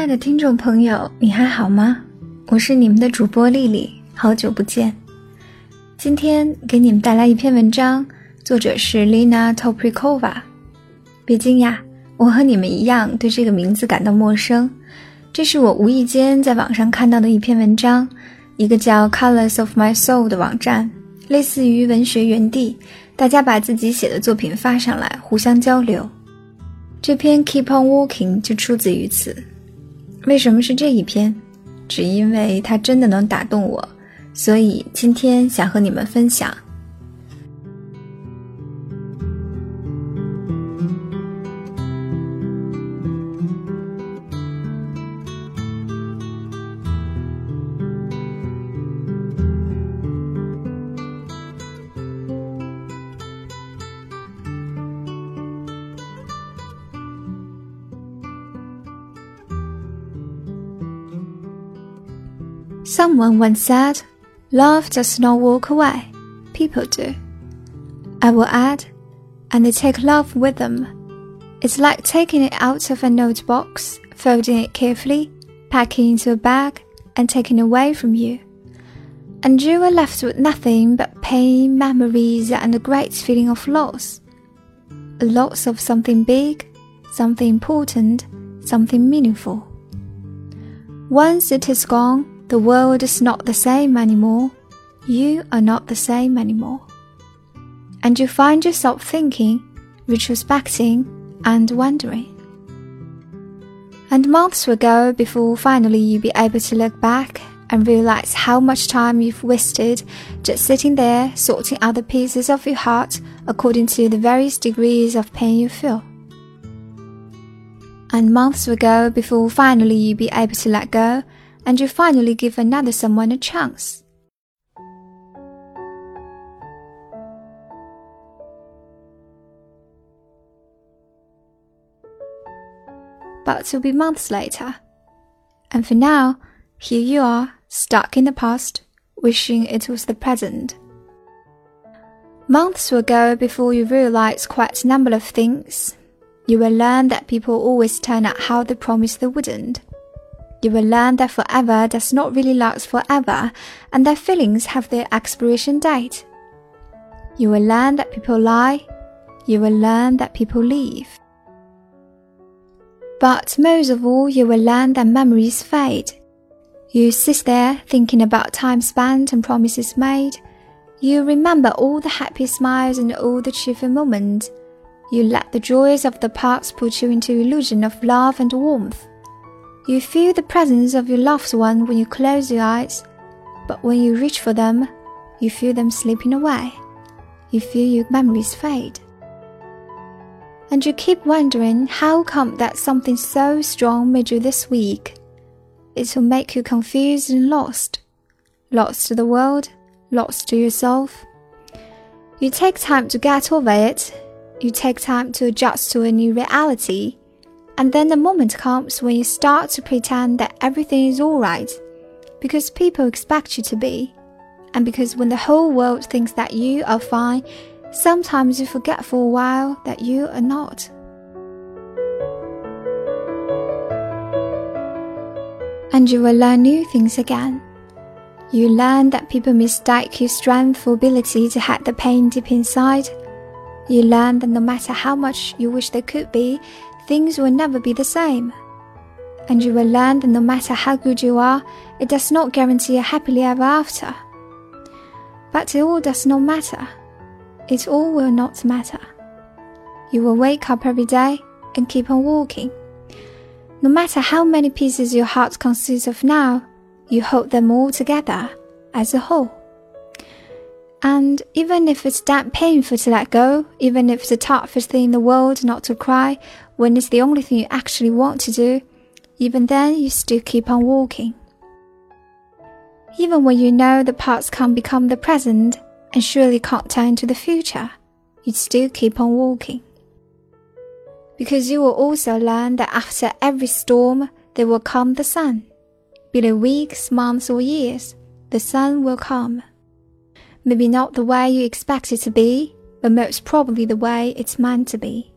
亲爱的听众朋友，你还好吗？我是你们的主播丽丽，好久不见。今天给你们带来一篇文章，作者是 Lina Toprikova。别惊讶，我和你们一样对这个名字感到陌生。这是我无意间在网上看到的一篇文章，一个叫 Colors of My Soul 的网站，类似于文学园地，大家把自己写的作品发上来，互相交流。这篇 Keep on Walking 就出自于此。为什么是这一篇？只因为它真的能打动我，所以今天想和你们分享。Someone once said, Love does not walk away, people do. I will add, and they take love with them. It's like taking it out of a notebox, folding it carefully, packing into a bag, and taking away from you. And you are left with nothing but pain, memories, and a great feeling of loss. A loss of something big, something important, something meaningful. Once it is gone, the world is not the same anymore. You are not the same anymore. And you find yourself thinking, retrospecting, and wondering. And months will go before finally you'll be able to look back and realize how much time you've wasted just sitting there sorting out the pieces of your heart according to the various degrees of pain you feel. And months will go before finally you'll be able to let go and you finally give another someone a chance. But it'll be months later. And for now, here you are, stuck in the past, wishing it was the present. Months will go before you realize quite a number of things. You will learn that people always turn out how they promised they wouldn't. You will learn that forever does not really last forever, and that feelings have their expiration date. You will learn that people lie. You will learn that people leave. But most of all, you will learn that memories fade. You sit there thinking about time spent and promises made. You remember all the happy smiles and all the cheerful moments. You let the joys of the past put you into illusion of love and warmth. You feel the presence of your loved one when you close your eyes, but when you reach for them, you feel them slipping away. You feel your memories fade. And you keep wondering how come that something so strong made you this weak. It will make you confused and lost. Lost to the world, lost to yourself. You take time to get over it. You take time to adjust to a new reality. And then the moment comes when you start to pretend that everything is alright, because people expect you to be, and because when the whole world thinks that you are fine, sometimes you forget for a while that you are not. and you will learn new things again. You learn that people mistake your strength for ability to hide the pain deep inside. You learn that no matter how much you wish they could be, things will never be the same. And you will learn that no matter how good you are, it does not guarantee a happily ever after. But it all does not matter. It all will not matter. You will wake up every day and keep on walking. No matter how many pieces your heart consists of now, you hold them all together as a whole. And even if it's that painful to let go, even if it's the toughest thing in the world not to cry, when it's the only thing you actually want to do, even then you still keep on walking. Even when you know the past can't become the present and surely can't turn into the future, you still keep on walking. Because you will also learn that after every storm, there will come the sun. Be it weeks, months, or years, the sun will come. Maybe not the way you expect it to be, but most probably the way it's meant to be.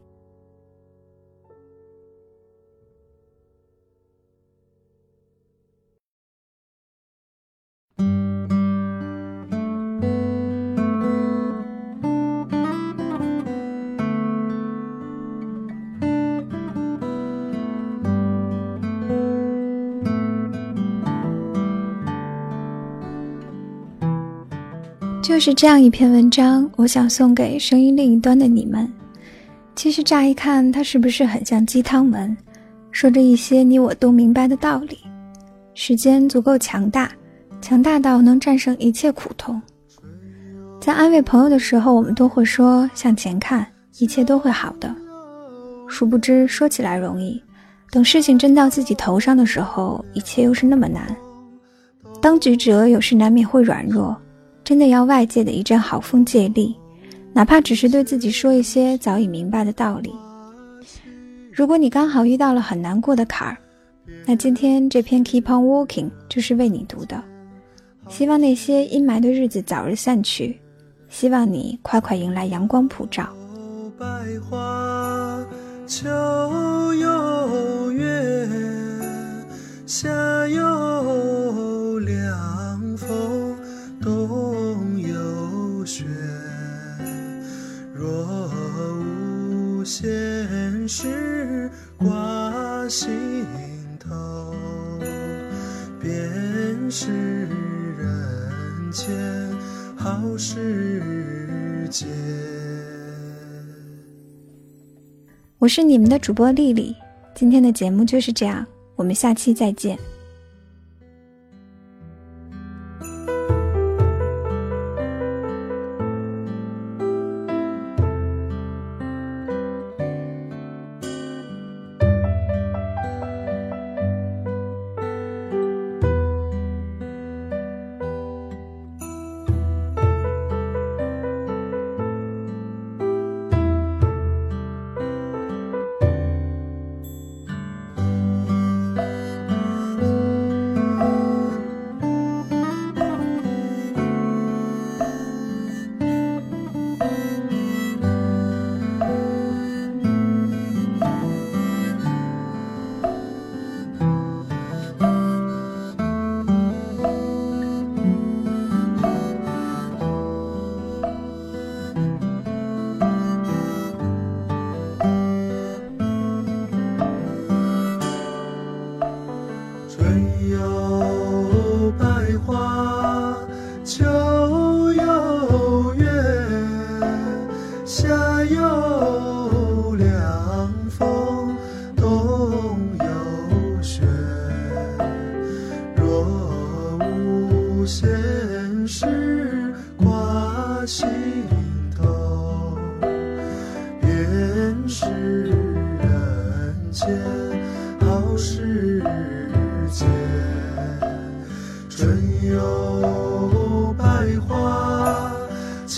是这样一篇文章，我想送给声音另一端的你们。其实乍一看，它是不是很像鸡汤文，说着一些你我都明白的道理？时间足够强大，强大到能战胜一切苦痛。在安慰朋友的时候，我们都会说向前看，一切都会好的。殊不知，说起来容易，等事情真到自己头上的时候，一切又是那么难。当局者有时难免会软弱。真的要外界的一阵好风借力，哪怕只是对自己说一些早已明白的道理。如果你刚好遇到了很难过的坎儿，那今天这篇 Keep on Walking 就是为你读的。希望那些阴霾的日子早日散去，希望你快快迎来阳光普照。百花秋有月，夏有前世挂心头，便是人间好时节。我是你们的主播丽丽，今天的节目就是这样，我们下期再见。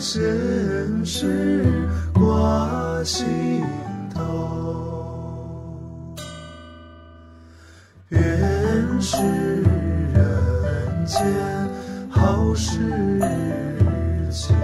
闲事挂心头，愿是人间好时节。